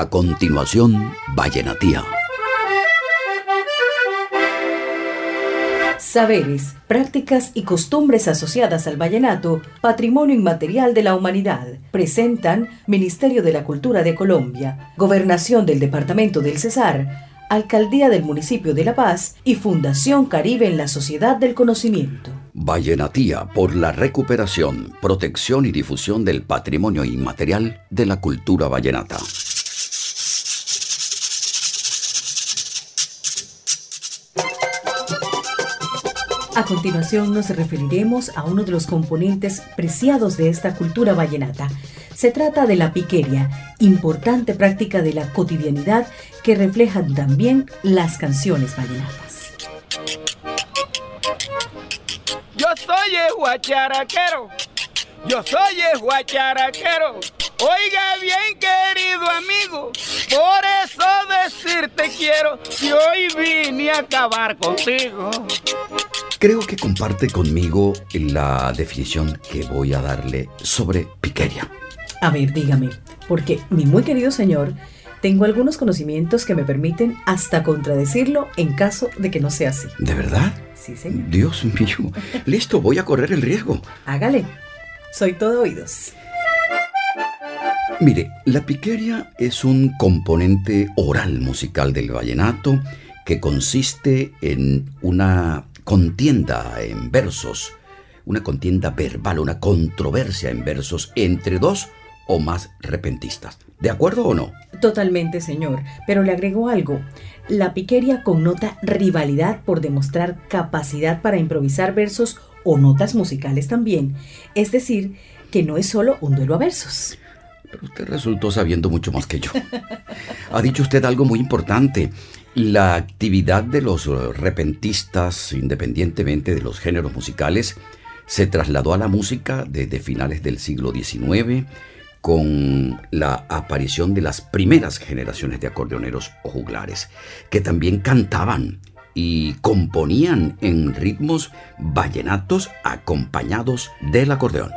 A continuación, Vallenatía. Saberes, prácticas y costumbres asociadas al vallenato, patrimonio inmaterial de la humanidad, presentan Ministerio de la Cultura de Colombia, Gobernación del Departamento del Cesar, Alcaldía del Municipio de La Paz y Fundación Caribe en la Sociedad del Conocimiento. Vallenatía por la recuperación, protección y difusión del patrimonio inmaterial de la cultura vallenata. A continuación nos referiremos a uno de los componentes preciados de esta cultura vallenata. Se trata de la piqueria, importante práctica de la cotidianidad que reflejan también las canciones vallenatas. Yo soy el guacharaquero, yo soy el guacharaquero. Oiga bien, querido amigo, por eso decirte quiero que hoy vine a acabar contigo. Creo que comparte conmigo la definición que voy a darle sobre piqueria. A ver, dígame, porque mi muy querido señor, tengo algunos conocimientos que me permiten hasta contradecirlo en caso de que no sea así. ¿De verdad? Sí, señor. Dios mío. Listo, voy a correr el riesgo. Hágale. Soy todo oídos. Mire, la piqueria es un componente oral musical del vallenato que consiste en una contienda en versos, una contienda verbal, una controversia en versos entre dos o más repentistas. ¿De acuerdo o no? Totalmente, señor. Pero le agrego algo. La piqueria connota rivalidad por demostrar capacidad para improvisar versos o notas musicales también. Es decir, que no es solo un duelo a versos. Pero usted resultó sabiendo mucho más que yo. Ha dicho usted algo muy importante. La actividad de los repentistas, independientemente de los géneros musicales, se trasladó a la música desde finales del siglo XIX con la aparición de las primeras generaciones de acordeoneros o juglares, que también cantaban y componían en ritmos vallenatos acompañados del acordeón.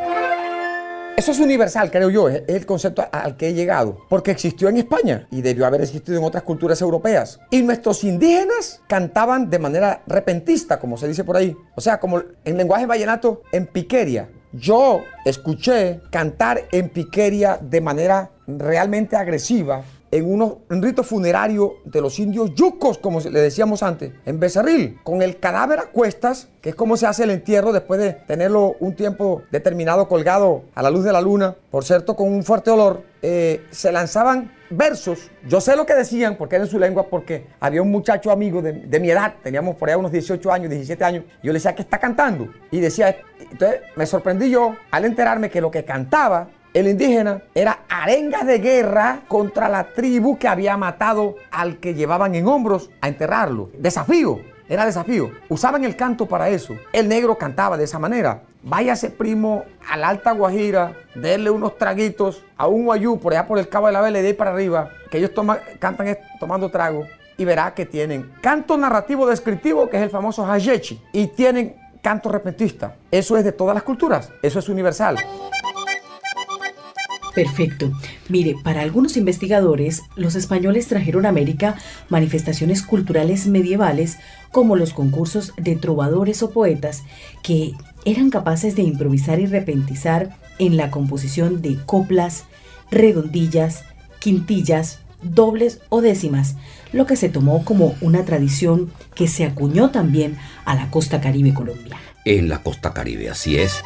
Eso es universal, creo yo, es el concepto al que he llegado, porque existió en España y debió haber existido en otras culturas europeas. Y nuestros indígenas cantaban de manera repentista, como se dice por ahí, o sea, como en lenguaje vallenato, en piqueria. Yo escuché cantar en piqueria de manera realmente agresiva en unos, un rito funerario de los indios yucos, como le decíamos antes, en Becerril, con el cadáver a cuestas, que es como se hace el entierro después de tenerlo un tiempo determinado colgado a la luz de la luna, por cierto, con un fuerte olor, eh, se lanzaban versos. Yo sé lo que decían, porque era en su lengua, porque había un muchacho amigo de, de mi edad, teníamos por ahí unos 18 años, 17 años, yo le decía, ¿qué está cantando? Y decía, entonces me sorprendí yo al enterarme que lo que cantaba el indígena era arengas de guerra contra la tribu que había matado al que llevaban en hombros a enterrarlo. Desafío, era desafío. Usaban el canto para eso. El negro cantaba de esa manera. Váyase primo a la Alta Guajira, denle unos traguitos a un guayú por allá por el Cabo de la Vela y de para arriba, que ellos cantan tomando trago y verá que tienen canto narrativo descriptivo, que es el famoso hayechi, y tienen canto repentista. Eso es de todas las culturas, eso es universal. Perfecto. Mire, para algunos investigadores, los españoles trajeron a América manifestaciones culturales medievales como los concursos de trovadores o poetas que eran capaces de improvisar y repentizar en la composición de coplas, redondillas, quintillas, dobles o décimas, lo que se tomó como una tradición que se acuñó también a la costa caribe colombiana. En la costa caribe, así es.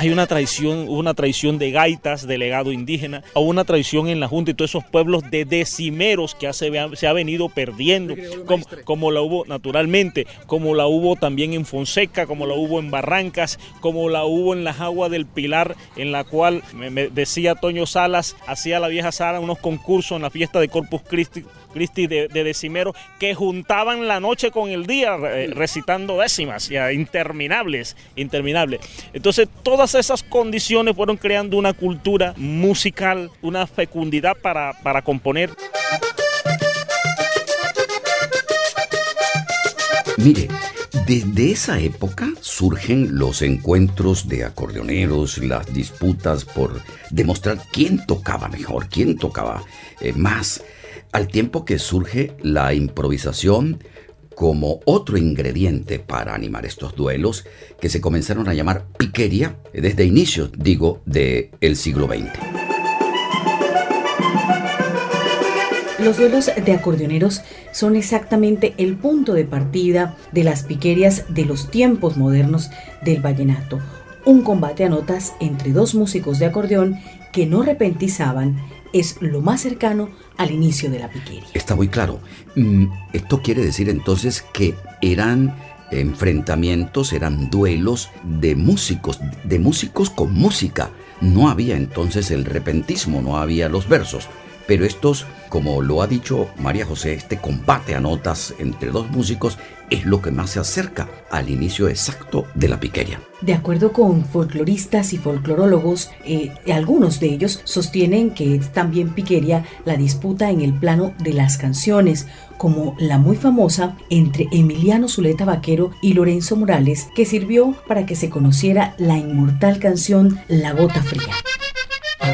Hay una tradición, una tradición de gaitas, de legado indígena, o una tradición en la Junta y todos esos pueblos de decimeros que se, se ha venido perdiendo, como, como, la hubo naturalmente, como la hubo también en Fonseca, como la hubo en Barrancas, como la hubo en las aguas del Pilar, en la cual me, decía Toño Salas, hacía la vieja Sara unos concursos en la fiesta de Corpus Christi Cristi de, decimero, que juntaban la noche con el día recitando décimas, ya, interminables, interminables. Entonces todas esas condiciones fueron creando una cultura musical, una fecundidad para, para componer. Mire, Desde esa época surgen los encuentros de acordeoneros, las disputas por demostrar quién tocaba mejor, quién tocaba eh, más, al tiempo que surge la improvisación como otro ingrediente para animar estos duelos que se comenzaron a llamar piquería desde inicios, digo, del siglo XX. Los duelos de acordeoneros son exactamente el punto de partida de las piquerias de los tiempos modernos del vallenato. Un combate a notas entre dos músicos de acordeón que no repentizaban es lo más cercano al inicio de la piqueria. Está muy claro. Mm, esto quiere decir entonces que eran enfrentamientos, eran duelos de músicos, de músicos con música. No había entonces el repentismo, no había los versos. Pero estos, como lo ha dicho María José, este combate a notas entre dos músicos es lo que más se acerca al inicio exacto de la piqueria. De acuerdo con folcloristas y folclorólogos, eh, algunos de ellos sostienen que es también piqueria la disputa en el plano de las canciones, como la muy famosa entre Emiliano Zuleta Vaquero y Lorenzo Morales, que sirvió para que se conociera la inmortal canción La Gota Fría.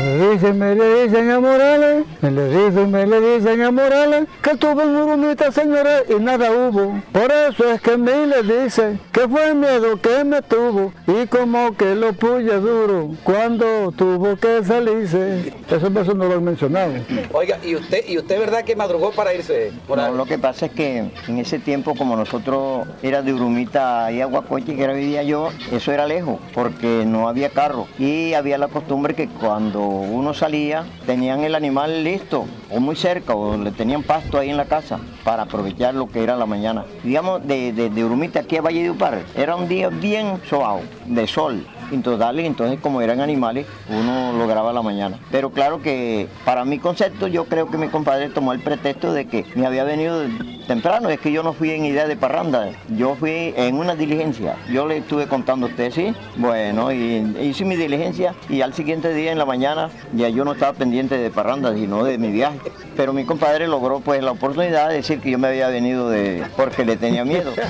Me le dicen, me le dicen a Morales, me le dicen, me le dicen a Morales, que tuvo en Urumita, señora, y nada hubo. Por eso es que a mí le dicen que fue el miedo que me tuvo y como que lo puya duro cuando tuvo que salirse. Eso no lo han mencionado. Oiga, ¿y usted, ¿y usted verdad que madrugó para irse? No, lo que pasa es que en ese tiempo, como nosotros era de Urumita y Aguacoche, que era vivía yo, eso era lejos, porque no había carro. Y había la costumbre que cuando uno salía, tenían el animal listo o muy cerca o le tenían pasto ahí en la casa para aprovechar lo que era la mañana. Digamos, de, de, Urumita aquí a Valle de Upar, era un día bien suave, de sol. Entonces, entonces como eran animales, uno lograba la mañana. Pero claro que para mi concepto, yo creo que mi compadre tomó el pretexto de que me había venido temprano, es que yo no fui en idea de parranda, yo fui en una diligencia. Yo le estuve contando a usted, sí, bueno, y hice mi diligencia y al siguiente día en la mañana ya yo no estaba pendiente de parranda, sino de mi viaje. Pero mi compadre logró pues la oportunidad de decir que yo me había venido de porque le tenía miedo.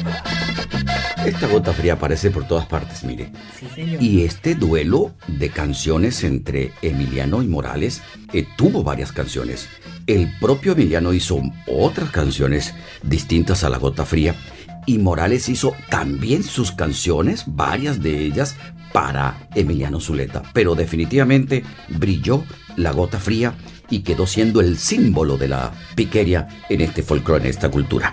Esta gota fría aparece por todas partes, mire. Y este duelo de canciones entre Emiliano y Morales eh, tuvo varias canciones. El propio Emiliano hizo otras canciones distintas a La Gota Fría y Morales hizo también sus canciones, varias de ellas, para Emiliano Zuleta. Pero definitivamente brilló La Gota Fría y quedó siendo el símbolo de la piqueria en este folclore, en esta cultura.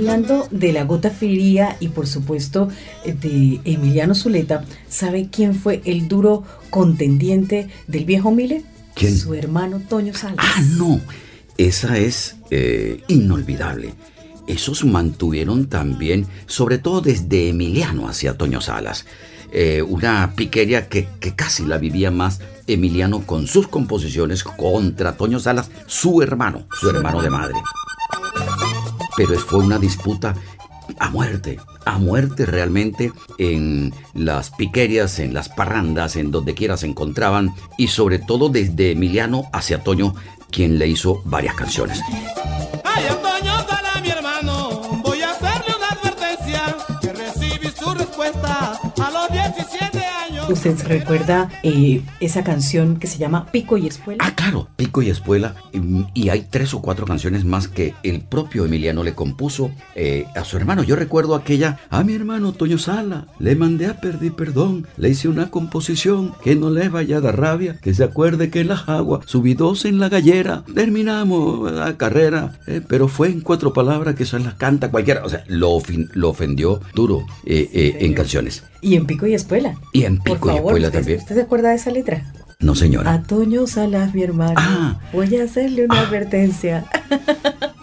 Hablando de la gota fría y por supuesto de Emiliano Zuleta, ¿sabe quién fue el duro contendiente del viejo Mile? ¿Quién? Su hermano Toño Salas. Ah, no, esa es eh, inolvidable. Esos mantuvieron también, sobre todo desde Emiliano hacia Toño Salas, eh, una piquería que, que casi la vivía más Emiliano con sus composiciones contra Toño Salas, su hermano, su hermano de madre pero fue una disputa a muerte, a muerte realmente en las piquerias, en las parrandas, en donde quiera se encontraban y sobre todo desde Emiliano hacia Toño, quien le hizo varias canciones. Ay, Toño, ¿Usted recuerda eh, esa canción que se llama Pico y Espuela? Ah, claro, Pico y Espuela. Y hay tres o cuatro canciones más que el propio Emiliano le compuso eh, a su hermano. Yo recuerdo aquella, a mi hermano Toño Sala, le mandé a pedir perdón, le hice una composición que no le vaya a dar rabia, que se acuerde que en la jagua subí dos en la gallera, terminamos la carrera, eh, pero fue en cuatro palabras que son las canta cualquiera. O sea, lo, lo ofendió duro en canciones. Y en Pico y Espuela. Y en Pico y Espuela también. ¿Usted se acuerda de esa letra? No, señora. A Toño Salas, mi hermano. Ah. Voy a hacerle una advertencia.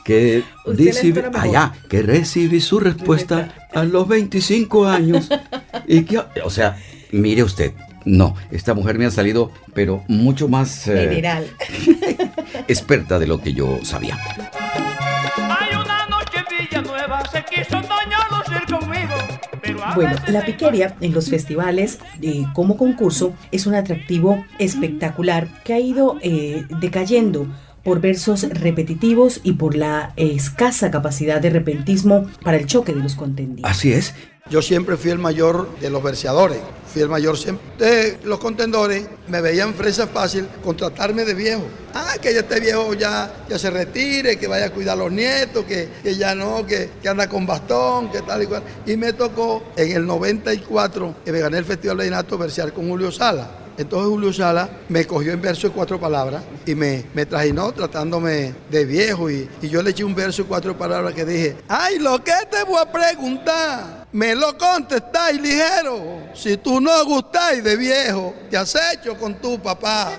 Que dice, allá, que recibí su respuesta a los 25 años. y que, o sea, mire usted, no, esta mujer me ha salido, pero mucho más... Eh, General. experta de lo que yo sabía. Hay una noche en Villanueva, se quiso Toño Bueno, la piqueria en los festivales eh, como concurso es un atractivo espectacular que ha ido eh, decayendo por versos repetitivos y por la escasa capacidad de repentismo para el choque de los contendientes. Así es. Yo siempre fui el mayor de los verseadores, fui el mayor siempre. Los contendores me veían fresa fácil contratarme de viejo. Ah, que ya esté viejo ya, ya se retire, que vaya a cuidar a los nietos, que, que ya no, que, que, anda con bastón, que tal y cual. Y me tocó en el 94, que me gané el Festival de Inato, versear con Julio Sala. Entonces Julio Sala me cogió en verso de cuatro palabras y me, me trajinó tratándome de viejo y, y, yo le eché un verso de cuatro palabras que dije, ay, lo que te voy a preguntar, me lo contestáis ligero, si tú no gustáis de viejo, te has hecho con tu papá.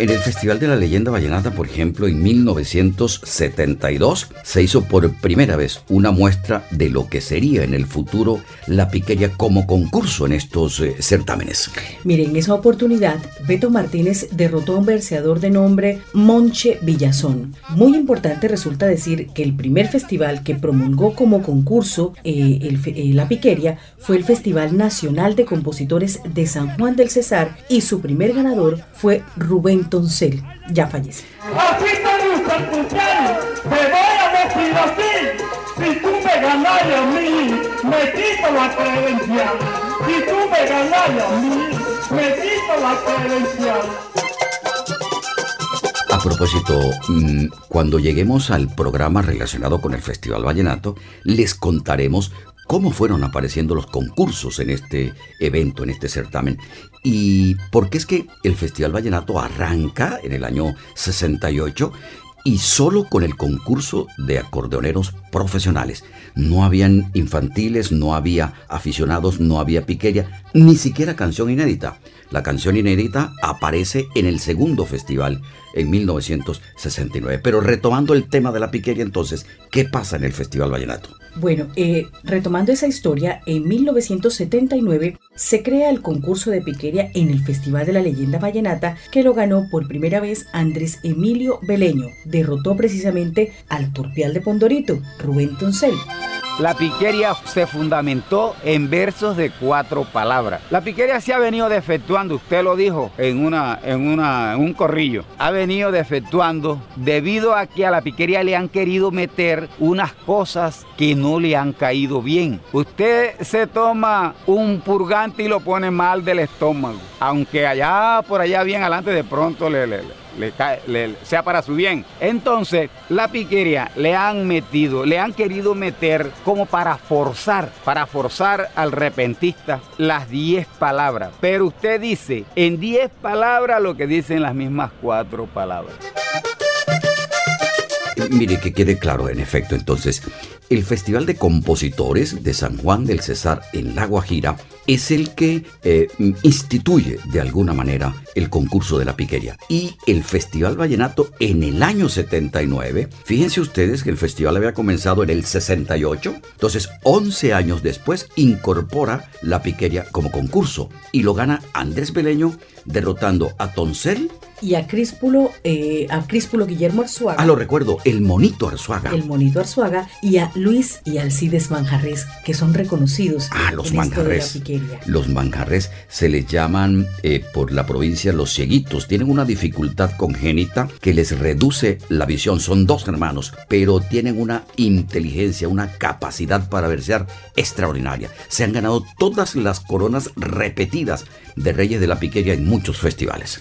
En el Festival de la Leyenda Vallenata, por ejemplo, en 1972 se hizo por primera vez una muestra de lo que sería en el futuro la piquería como concurso en estos eh, certámenes. Miren, en esa oportunidad, Beto Martínez derrotó a un verseador de nombre Monche Villazón. Muy importante resulta decir que el primer festival que promulgó como concurso eh, eh, la piquería fue el Festival Nacional de Compositores de San Juan del Cesar y su primer ganador fue Rubén Toncel, ya fallece. Así te gusta escuchar, te voy a decir así, si tú me ganas a mí, me quito la credencial. Si tú me ganas a mí, me quito la credencial. A propósito, mm, cuando lleguemos al programa relacionado con el Festival Vallenato, les contaremos cómo fueron apareciendo los concursos en este evento, en este certamen. Y por qué es que el Festival Vallenato arranca en el año 68 y solo con el concurso de acordeoneros profesionales. No habían infantiles, no había aficionados, no había piqueria, ni siquiera canción inédita. La canción inédita aparece en el segundo festival en 1969. Pero retomando el tema de la piqueria entonces, ¿qué pasa en el Festival Vallenato? Bueno, eh, retomando esa historia, en 1979 se crea el concurso de piquería en el Festival de la Leyenda Vallenata, que lo ganó por primera vez Andrés Emilio Beleño. Derrotó precisamente al Turpial de Pondorito, Rubén Toncel. La piquería se fundamentó en versos de cuatro palabras. La piquería se ha venido defectuando, usted lo dijo en, una, en, una, un corrillo, ha venido defectuando debido a que a la piquería le han querido meter unas cosas que no le han caído bien. Usted se toma un purgante y lo pone mal del estómago, aunque allá por allá bien adelante de pronto le, le, le sea para su bien. Entonces, la piquería le han metido, le han querido meter como para forzar, para forzar al repentista las 10 palabras. Pero usted dice en 10 palabras lo que dicen las mismas cuatro palabras. Mire que quede claro, en efecto, entonces, el Festival de Compositores de San Juan del Cesar en La Guajira es el que eh, instituye de alguna manera el concurso de la piquería. Y el Festival Vallenato en el año 79, fíjense ustedes que el festival había comenzado en el 68, entonces 11 años después incorpora la piquería como concurso y lo gana Andrés Beleño derrotando a Toncel y a Críspulo, eh, a Críspulo Guillermo Arzuaga. Ah, lo recuerdo, el Monito Arzuaga. El Monito Arzuaga y a Luis y Alcides Manjarres, que son reconocidos. Ah, los manjarres. Los manjarres se les llaman eh, por la provincia los cieguitos. Tienen una dificultad congénita que les reduce la visión. Son dos hermanos, pero tienen una inteligencia, una capacidad para versear extraordinaria. Se han ganado todas las coronas repetidas de Reyes de la Piquería en muchos festivales.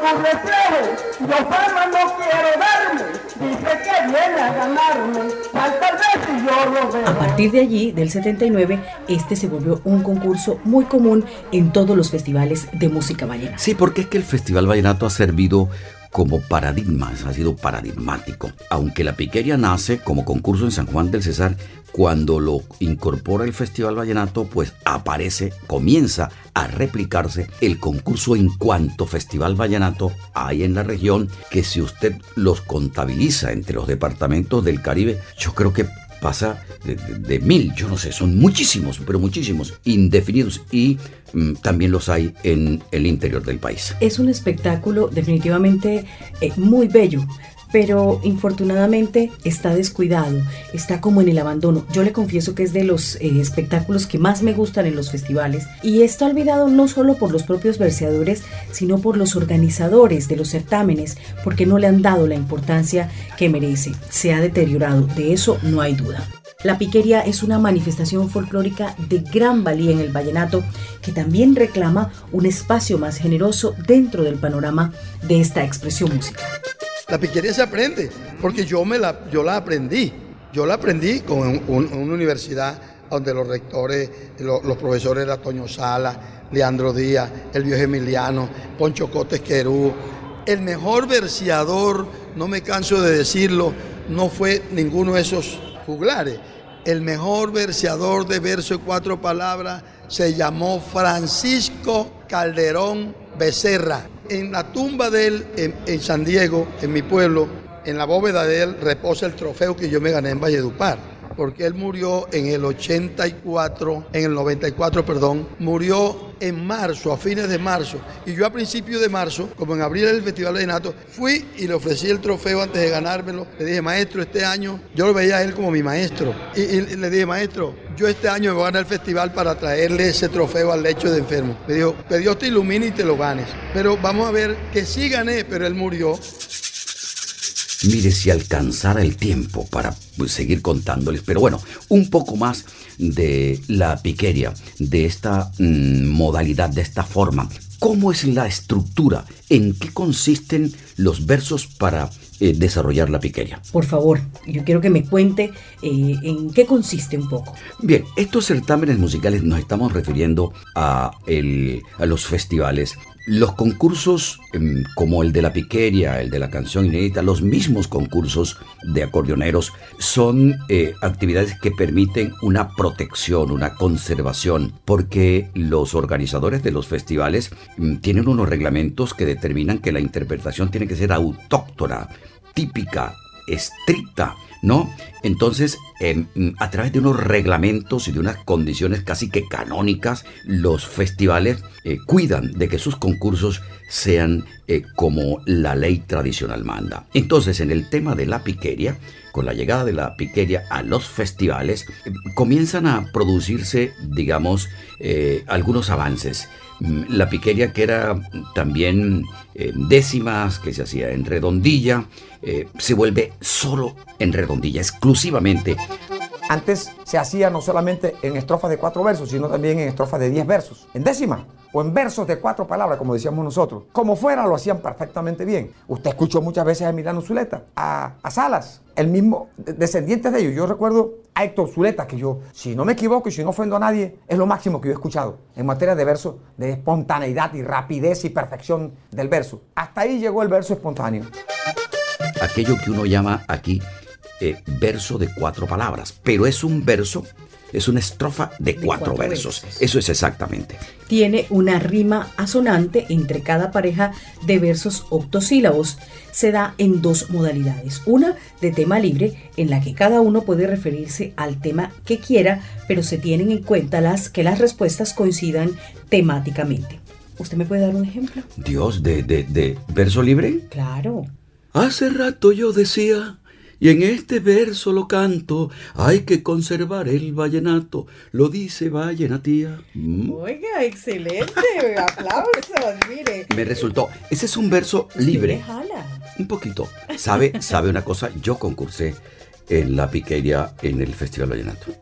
Escuchando tu reflejo, yo fama no quiero darme, dice que viene a ganarme, tal vez si yo lo veo. A partir de allí, del 79, este se volvió un concurso muy común en todos los festivales de música vallenata. Sí, porque es que el Festival Vallenato ha servido como paradigma, ha sido paradigmático. Aunque la piquería nace como concurso en San Juan del Cesar, cuando lo incorpora el Festival Vallenato, pues aparece, comienza a replicarse el concurso en cuanto Festival Vallenato hay en la región, que si usted los contabiliza entre los departamentos del Caribe, yo creo que pasa de, de, mil, yo no sé, son muchísimos, pero muchísimos, indefinidos y mm, también los hay en el interior del país. Es un espectáculo definitivamente eh, muy bello pero infortunadamente está descuidado, está como en el abandono. Yo le confieso que es de los eh, espectáculos que más me gustan en los festivales y está olvidado no solo por los propios verseadores, sino por los organizadores de los certámenes, porque no le han dado la importancia que merece. Se ha deteriorado, de eso no hay duda. La piquería es una manifestación folclórica de gran valía en el vallenato que también reclama un espacio más generoso dentro del panorama de esta expresión musical. La piquería se aprende, porque yo, me la, yo la aprendí. Yo la aprendí con un- un- una universidad donde los rectores, lo- los, profesores era Toño Sala, Leandro Díaz, el viejo Emiliano, Poncho Cotes Querú. El mejor verseador, no me canso de decirlo, no fue ninguno de esos juglares. El mejor verseador de verso de cuatro palabras se llamó Francisco Calderón Becerra. En la tumba de él, en, San Diego, en mi pueblo, en la bóveda de él reposa el trofeo que yo me gané en Valledupar. Porque él murió en el 84, en el 94, perdón, murió en marzo, a fines de marzo. Y yo a principios de marzo, como en abril era el Festival de Nato, fui y le ofrecí el trofeo antes de ganármelo. Le dije, maestro, este año yo lo veía a él como mi maestro. Y, y le dije, maestro, yo este año me voy a ganar el festival para traerle ese trofeo al lecho de enfermo. Me dijo, que Dios te ilumine y te lo ganes. Pero vamos a ver que sí gané, pero él murió. Mire si alcanzara el tiempo para pues, seguir contándoles, pero bueno, un poco más de la piqueria, de esta mm, modalidad, de esta forma. ¿Cómo es la estructura? ¿En qué consisten los versos para eh, desarrollar la piqueria? Por favor, yo quiero que me cuente eh, en qué consiste un poco. Bien, estos certámenes musicales nos estamos refiriendo a, el- a los festivales. Los concursos em, como el de la piqueria, el de la canción inédita, los mismos concursos de acordeoneros son eh, actividades que permiten una protección, una conservación, porque los organizadores de los festivales mm, tienen unos reglamentos que determinan que la interpretación tiene que ser autóctona, típica, estricta, ¿no? Entonces, em, a través de unos reglamentos y de unas condiciones casi que canónicas, los festivales eh, cuidan de que sus concursos sean eh, como la ley tradicional manda. Entonces, en el tema de la piqueria, con la llegada de la piqueria a los festivales, comienzan a producirse, digamos, eh, algunos avances. Mm, La piqueria que era también eh, décimas, que se hacía en redondilla, se vuelve solo en redondilla, exclusivamente. Antes se hacía no solamente en estrofas de cuatro versos, sino también en estrofas de diez versos, en décima o en versos de cuatro palabras, como decíamos nosotros. Como fuera, lo hacían perfectamente bien. Usted escuchó muchas veces a Emiliano Zuleta, a, a Salas, el mismo, de- descendientes de ellos. Yo recuerdo a Héctor Zuleta, que yo, si no me equivoco y si no ofendo a nadie, es lo máximo que yo he escuchado en materia de verso, de espontaneidad y rapidez y perfección del verso. Hasta ahí llegó el verso espontáneo. aquello que uno llama aquí eh, verso de cuatro palabras, pero es un verso, es una estrofa de, cuatro, cuatro versos. versos. Eso es exactamente. Tiene una rima asonante entre cada pareja de versos octosílabos. Se da en dos modalidades. Una de tema libre, en la que cada uno puede referirse al tema que quiera, pero se tienen en cuenta las que las respuestas coincidan temáticamente. ¿Usted me puede dar un ejemplo? Dios, de, de, de verso libre. Claro. Hace rato yo decía, y en este verso lo canto, hay que conservar el vallenato, lo dice vallenatía. Mm. Oiga, excelente. Aplausos, mire. Me resultó, ese es un verso libre. jala. Un poquito. ¿Sabe, sabe una cosa? Yo concursé en la piquería en el Festival Vallenato.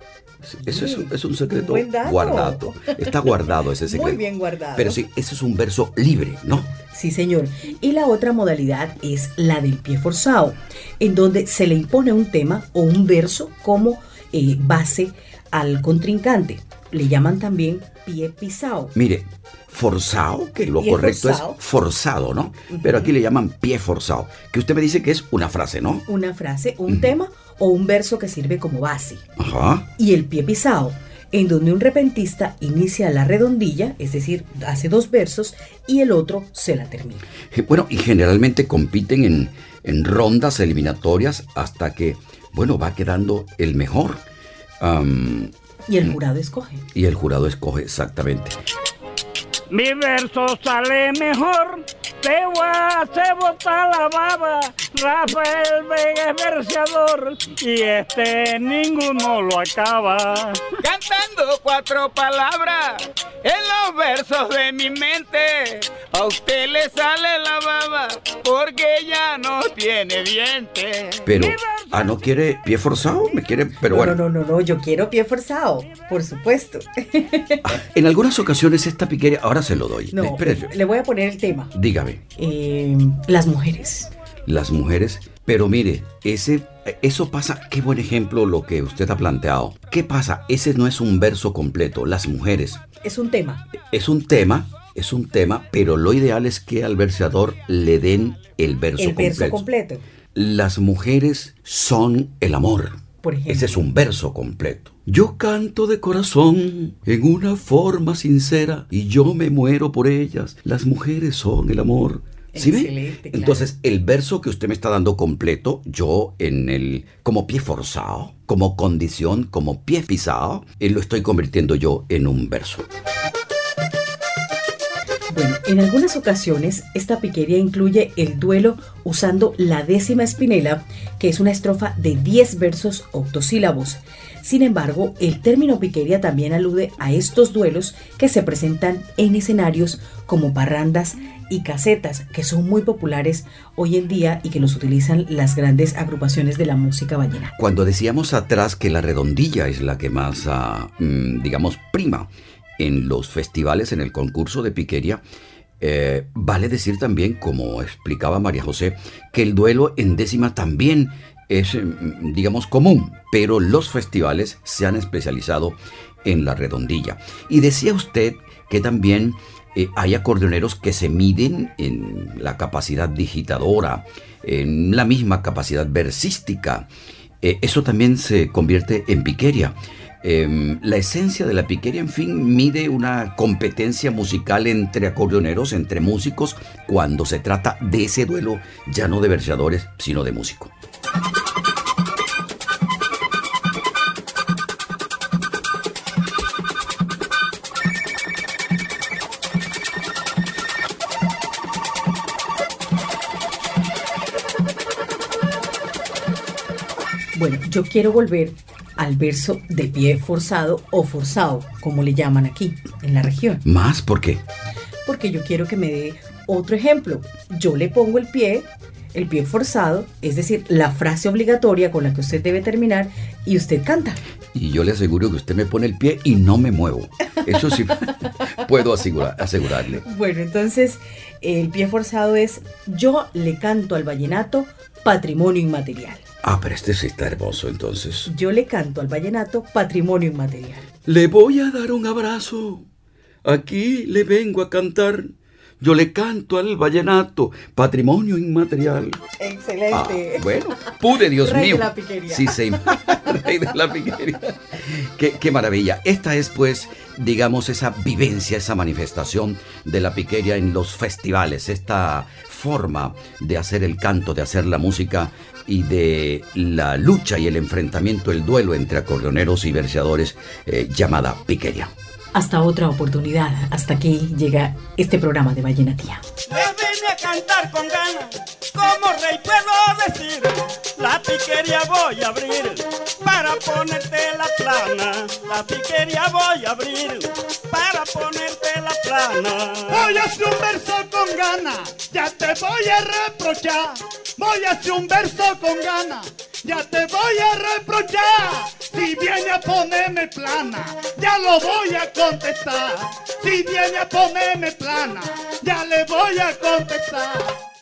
Eso es, un- es un secreto guardado. Está guardado ese secreto. Muy bien guardado. Pero sí, ese es un verso libre, ¿no? Sí, señor. Y la otra modalidad es la del pie forzado, en donde se le impone un tema o un verso como eh, base al contrincante. Le llaman también pie pisado. Mire, forzado, que lo Pie correcto forzado. es forzado, ¿no? Pero aquí le llaman pie forzado, que usted me dice que es una frase, ¿no? Una frase, un tema o un verso que sirve como base. Ajá. Y el pie pisado, en donde un repentista inicia la redondilla, es decir, hace dos versos y el otro se la termina. Eh, Bueno, y generalmente compiten en, en rondas eliminatorias hasta que, bueno, va quedando el mejor. Y el jurado escoge. y el jurado escoge exactamente. Mi verso sale mejor te voy a hacer botar la baba. Rafael Vega es verseador y este ninguno lo acaba. Cantando cuatro palabras en los versos de mi mente. A usted le sale la baba porque ya no tiene dientes. Pero, ah, ¿no quiere pie forzado? ¿Me quiere? Pero bueno. No, no, no, no, yo quiero pie forzado, por supuesto. En algunas ocasiones esta piquería, ahora se lo doy. No, Espérese. le voy a poner el tema. Dígame, Eh, las mujeres. las mujeres, pero mire, ese, eso pasa, qué buen ejemplo lo que usted ha planteado. ¿Qué pasa? Ese no es un verso completo, las mujeres. Es un tema. Es un tema, es un tema, pero lo ideal es que al verseador le den el verso el completo. verso completo. Las mujeres son el amor. Por ejemplo. Ese es un verso completo. Yo canto de corazón en una forma sincera y yo me muero por ellas. Las mujeres son el amor. ¿Sí ve? Excelente, claro. Entonces, el verso que usted me está dando completo, yo en el como pie forzado, como condición, como pie pisado, eh, lo estoy convirtiendo yo en un verso. Bueno, en algunas ocasiones esta piquería incluye el duelo usando la décima espinela, que es una estrofa de 10 versos octosílabos. Sin embargo, el término piquería también alude a estos duelos que se presentan en escenarios como parrandas y casetas, que son muy populares hoy en día y que los utilizan las grandes agrupaciones de la música vallenata. Cuando decíamos atrás que la redondilla es la que más, ah, mm, digamos, prima en los festivales, en el concurso de piquería, eh, vale decir también, como explicaba María José, que el duelo en décima también es, mm, digamos, común, pero los festivales se han especializado en la redondilla. Y decía usted que también eh, hay acordeoneros que se miden en la capacidad digitadora, en la misma capacidad versística. Eh, eso también se convierte en piqueria. Em, la esencia de la piqueria, en fin, mide una competencia musical entre acordeoneros, entre músicos, cuando se trata de ese duelo ya no de verseadores, sino de músicos. Yo quiero volver al verso de pie forzado o forzado, como le llaman aquí en la región, ¿Más? ¿Por qué? porque yo quiero que me dé otro ejemplo. Yo le pongo el pie, el pie forzado, es decir, la frase obligatoria con la que usted debe terminar y usted canta. Y yo le aseguro que usted me pone el pie y no me muevo. Eso sí puedo asegurar- asegurarle. Bueno, entonces el pie forzado es yo le canto al vallenato patrimonio inmaterial. Ah, pero este sí está hermoso entonces. Yo le canto al vallenato patrimonio inmaterial. Le voy a dar un abrazo. Aquí le vengo a cantar. Yo le canto al vallenato, patrimonio inmaterial. Excelente. Ah, bueno, pude, Dios Rey de mío. la piquería. Sí, sí. Rey de la piquería. Qué, qué maravilla. Esta es, pues, digamos, esa vivencia, esa manifestación de la piquería en los festivales, esta forma de hacer el canto, de hacer la música y de la lucha y el enfrentamiento, el duelo entre acordeoneros y verseadores eh, llamada piquería. Hasta otra oportunidad. Hasta aquí llega este programa de Vallenatía. A cantar con ganas, como rey puedo decir, la piquería voy a abrir para ponerte la plana. La piquería voy a abrir para ponerte la Voy a hacer un verso con ganas, ya te voy a reprochar. Voy a hacer un verso con ganas, ya te voy a reprochar. Si viene a ponerme plana, ya lo voy a contestar. Si viene a ponerme plana, ya le voy a contestar.